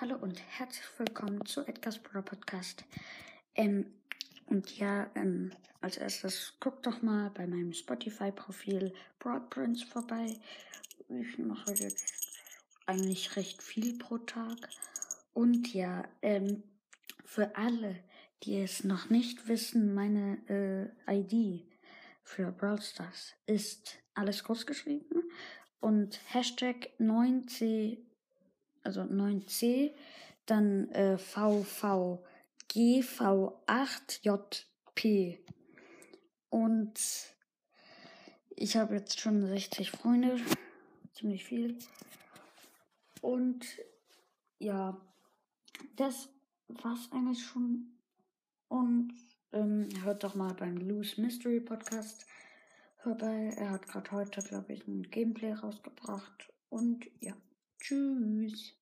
und herzlich willkommen zu Edgar's Brother Podcast. Ähm, und ja, ähm, als erstes guckt doch mal bei meinem Spotify-Profil Broad Prince vorbei. Ich mache jetzt eigentlich recht viel pro Tag. Und ja, ähm, für alle, die es noch nicht wissen, meine äh, ID für Brawl Stars ist alles groß geschrieben und Hashtag 9C, also 9C, dann äh, VVGV8JP. Und ich habe jetzt schon 60 Freunde, ziemlich viel. Und ja, das war's eigentlich schon. Und ähm, hört doch mal beim Loose Mystery Podcast vorbei. Er hat gerade heute, glaube ich, ein Gameplay rausgebracht. Und ja, tschüss.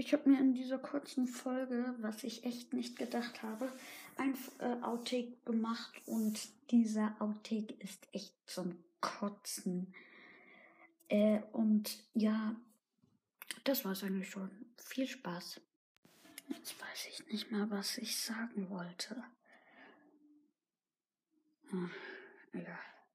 Ich habe mir in dieser kurzen Folge, was ich echt nicht gedacht habe, ein äh, Outtake gemacht und dieser Outtake ist echt zum Kotzen. Äh, und ja, das war's eigentlich schon. Viel Spaß. Jetzt weiß ich nicht mehr, was ich sagen wollte. Hm, egal.